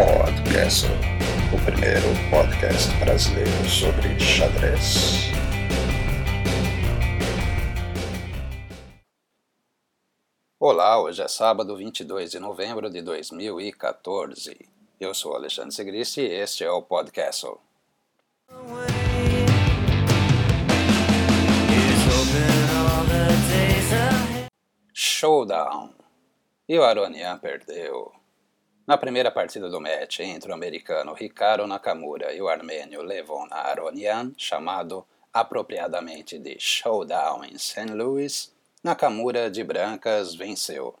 Podcast, o primeiro podcast brasileiro sobre xadrez. Olá, hoje é sábado 22 de novembro de 2014. Eu sou Alexandre Segristi e este é o Podcast. Showdown. E o Aronian perdeu. Na primeira partida do match entre o americano Ricardo Nakamura e o armênio Levon Aronian, chamado apropriadamente de Showdown em St. Louis, Nakamura de brancas venceu.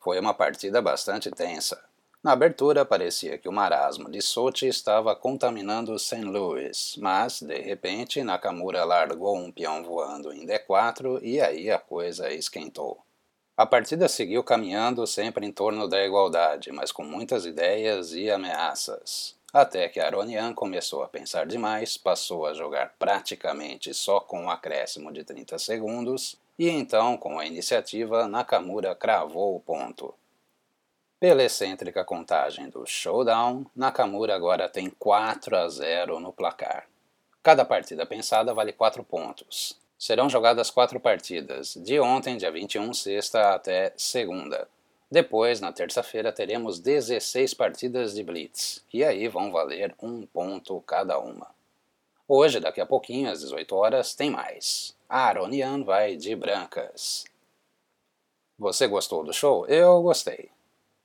Foi uma partida bastante tensa. Na abertura parecia que o marasmo de Sochi estava contaminando St. Louis, mas de repente Nakamura largou um peão voando em D4 e aí a coisa esquentou. A partida seguiu caminhando sempre em torno da igualdade, mas com muitas ideias e ameaças. Até que Aronian começou a pensar demais, passou a jogar praticamente só com um acréscimo de 30 segundos, e então, com a iniciativa, Nakamura cravou o ponto. Pela excêntrica contagem do Showdown, Nakamura agora tem 4 a 0 no placar. Cada partida pensada vale 4 pontos, serão jogadas quatro partidas, de ontem, dia 21, sexta, até segunda. Depois, na terça-feira, teremos 16 partidas de Blitz, que aí vão valer um ponto cada uma. Hoje, daqui a pouquinho, às 18 horas, tem mais. A Aronian vai de brancas. Você gostou do show? Eu gostei.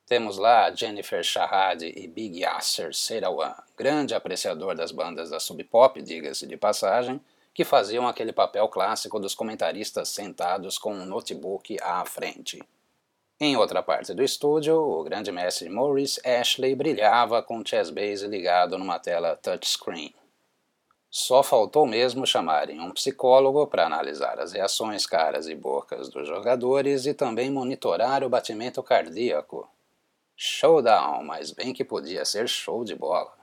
Temos lá Jennifer Shahad e Big Yasser Seirawan, grande apreciador das bandas da Sub Pop, diga-se de passagem, que faziam aquele papel clássico dos comentaristas sentados com um notebook à frente. Em outra parte do estúdio, o grande mestre Maurice Ashley brilhava com o chess base ligado numa tela touchscreen. Só faltou mesmo chamarem um psicólogo para analisar as reações caras e bocas dos jogadores e também monitorar o batimento cardíaco. Showdown, mas bem que podia ser show de bola.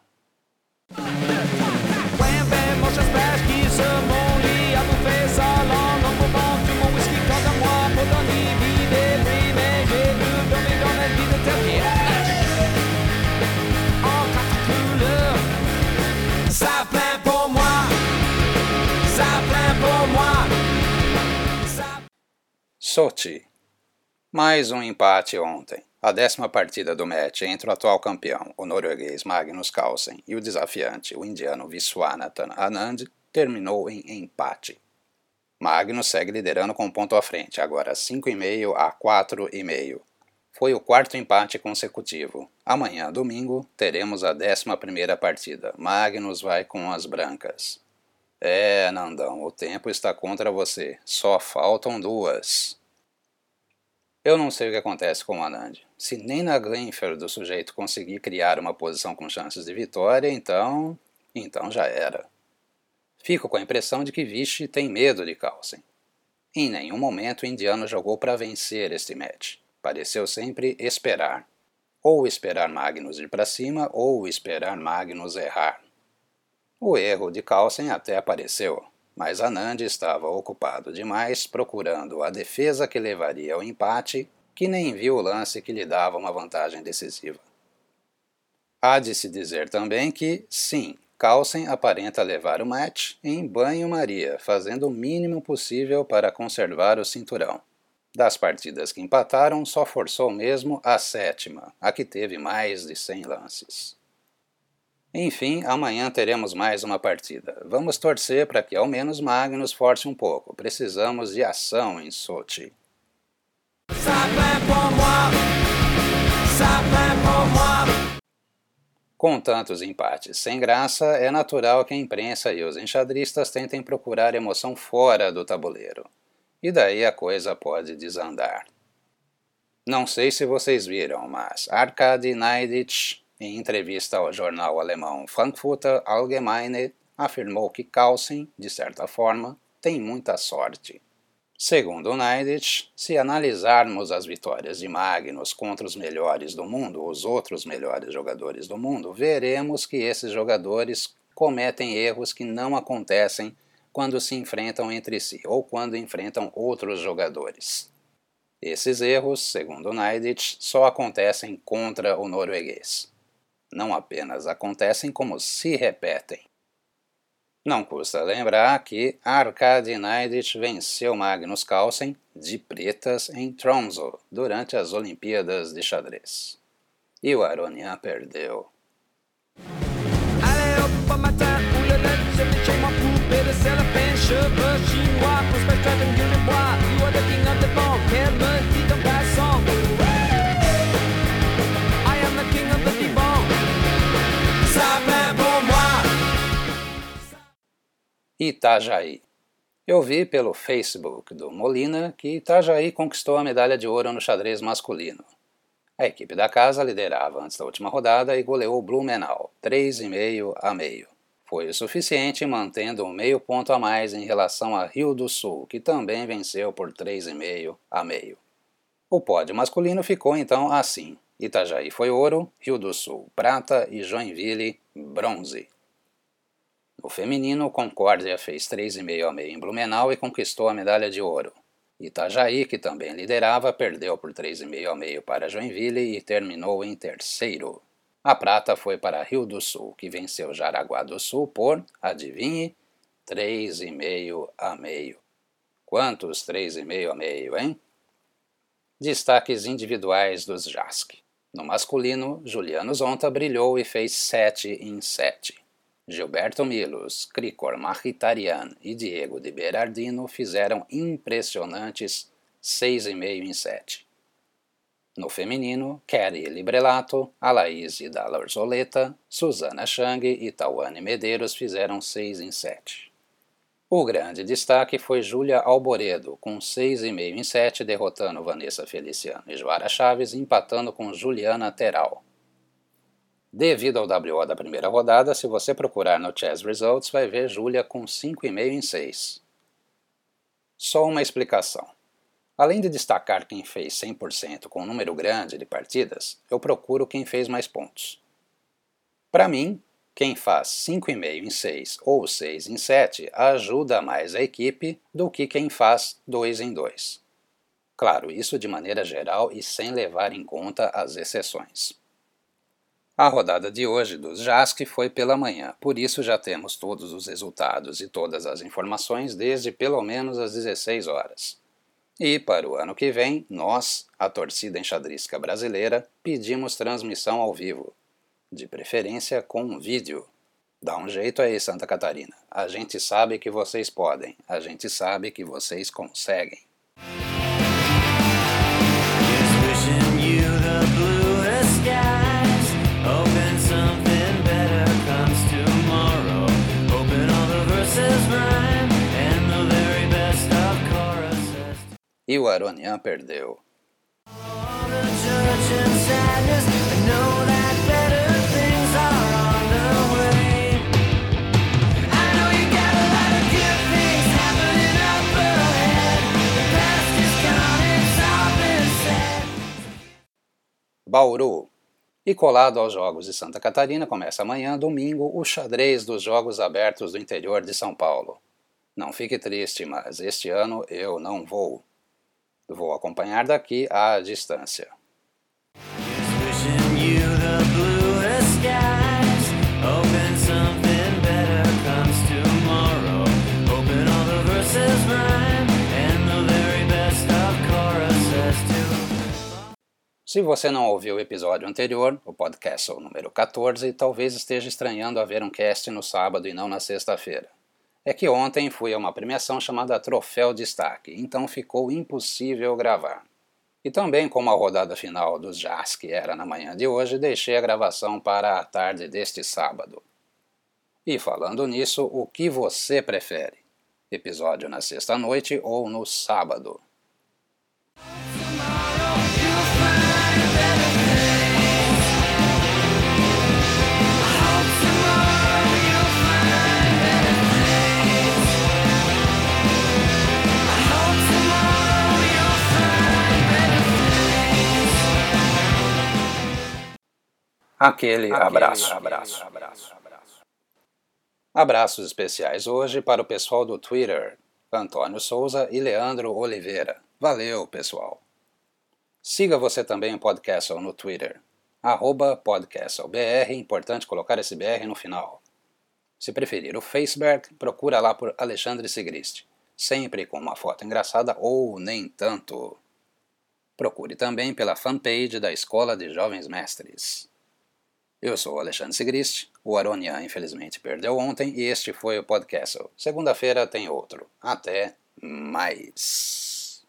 Sochi. Mais um empate ontem. A décima partida do match entre o atual campeão, o norueguês Magnus Carlsen, e o desafiante, o indiano Viswanathan Anand, terminou em empate. Magnus segue liderando com um ponto à frente, agora 5,5 a 4,5. Foi o quarto empate consecutivo. Amanhã, domingo, teremos a décima primeira partida. Magnus vai com as brancas. É, Nandão, o tempo está contra você. Só faltam duas. Eu não sei o que acontece com o Anand. Se nem na Glenfer do sujeito conseguir criar uma posição com chances de vitória, então. então já era. Fico com a impressão de que Vichy tem medo de Carlsen. Em nenhum momento o indiano jogou para vencer este match. Pareceu sempre esperar. Ou esperar Magnus ir para cima, ou esperar Magnus errar. O erro de Carlsen até apareceu mas Anand estava ocupado demais procurando a defesa que levaria ao empate, que nem viu o lance que lhe dava uma vantagem decisiva. Há de se dizer também que, sim, Carlsen aparenta levar o match em banho-maria, fazendo o mínimo possível para conservar o cinturão. Das partidas que empataram, só forçou mesmo a sétima, a que teve mais de 100 lances. Enfim, amanhã teremos mais uma partida. Vamos torcer para que ao menos Magnus force um pouco. Precisamos de ação em Sochi. Com tantos empates sem graça, é natural que a imprensa e os enxadristas tentem procurar emoção fora do tabuleiro. E daí a coisa pode desandar. Não sei se vocês viram, mas Arkady Neidich em entrevista ao jornal alemão Frankfurter Allgemeine, afirmou que Carlsen, de certa forma, tem muita sorte. Segundo Neidich, se analisarmos as vitórias de Magnus contra os melhores do mundo, os outros melhores jogadores do mundo, veremos que esses jogadores cometem erros que não acontecem quando se enfrentam entre si ou quando enfrentam outros jogadores. Esses erros, segundo Neidich, só acontecem contra o norueguês. Não apenas acontecem, como se repetem. Não custa lembrar que Arkady Neidich venceu Magnus Carlsen de pretas em Tromsø durante as Olimpíadas de Xadrez. E o Aronian perdeu. Itajaí. Eu vi pelo Facebook do Molina que Itajaí conquistou a medalha de ouro no xadrez masculino. A equipe da casa liderava antes da última rodada e goleou Blumenau, 3,5 a meio. Foi o suficiente mantendo um meio ponto a mais em relação a Rio do Sul, que também venceu por 3,5 a meio. O pódio masculino ficou então assim: Itajaí foi ouro, Rio do Sul prata e Joinville bronze. O feminino, Concórdia fez 3,5 a meio em Blumenau e conquistou a medalha de ouro. Itajaí, que também liderava, perdeu por 3,5 a meio para Joinville e terminou em terceiro. A prata foi para Rio do Sul, que venceu Jaraguá do Sul por, adivinhe, 3,5 a meio. Quantos 3,5 a meio, hein? Destaques individuais dos JASC. No masculino, Juliano Zonta brilhou e fez 7 em 7. Gilberto Milos, Cricor Marritarian e Diego de Berardino fizeram impressionantes 6,5 em 7. No feminino, Kerry Librelato, Alaise Dalorzoleta, Susana Chang e Tawane Medeiros fizeram 6 em 7. O grande destaque foi Júlia Alboredo, com 6,5 em 7, derrotando Vanessa Feliciano e Joara Chaves, empatando com Juliana Teral. Devido ao WO da primeira rodada, se você procurar no Chess Results, vai ver Júlia com 5,5 em 6. Só uma explicação. Além de destacar quem fez 100% com um número grande de partidas, eu procuro quem fez mais pontos. Para mim, quem faz 5,5 em 6 ou 6 em 7 ajuda mais a equipe do que quem faz 2 em 2. Claro, isso de maneira geral e sem levar em conta as exceções. A rodada de hoje dos JASC foi pela manhã, por isso já temos todos os resultados e todas as informações desde pelo menos as 16 horas. E para o ano que vem, nós, a torcida enxadrística brasileira, pedimos transmissão ao vivo, de preferência com um vídeo. Dá um jeito aí, Santa Catarina. A gente sabe que vocês podem, a gente sabe que vocês conseguem. E o Aronian perdeu. Bauru. E colado aos Jogos de Santa Catarina, começa amanhã, domingo, o xadrez dos Jogos Abertos do interior de São Paulo. Não fique triste, mas este ano eu não vou. Vou acompanhar daqui à distância. Se você não ouviu o episódio anterior, o podcast número 14, talvez esteja estranhando haver um cast no sábado e não na sexta-feira. É que ontem fui a uma premiação chamada Troféu Destaque, então ficou impossível gravar. E também, como a rodada final dos Jazz, que era na manhã de hoje, deixei a gravação para a tarde deste sábado. E falando nisso, o que você prefere? Episódio na sexta-noite ou no sábado? Aquele, aquele abraço. abraço. abraço. Abraços especiais hoje para o pessoal do Twitter, Antônio Souza e Leandro Oliveira. Valeu, pessoal! Siga você também o podcast no Twitter, arroba podcastlebr, importante colocar esse BR no final. Se preferir o Facebook, procura lá por Alexandre Sigrist, sempre com uma foto engraçada ou nem tanto. Procure também pela fanpage da Escola de Jovens Mestres. Eu sou Alexandre Sigrist, o Aronian infelizmente perdeu ontem e este foi o podcast. Segunda-feira tem outro. Até mais.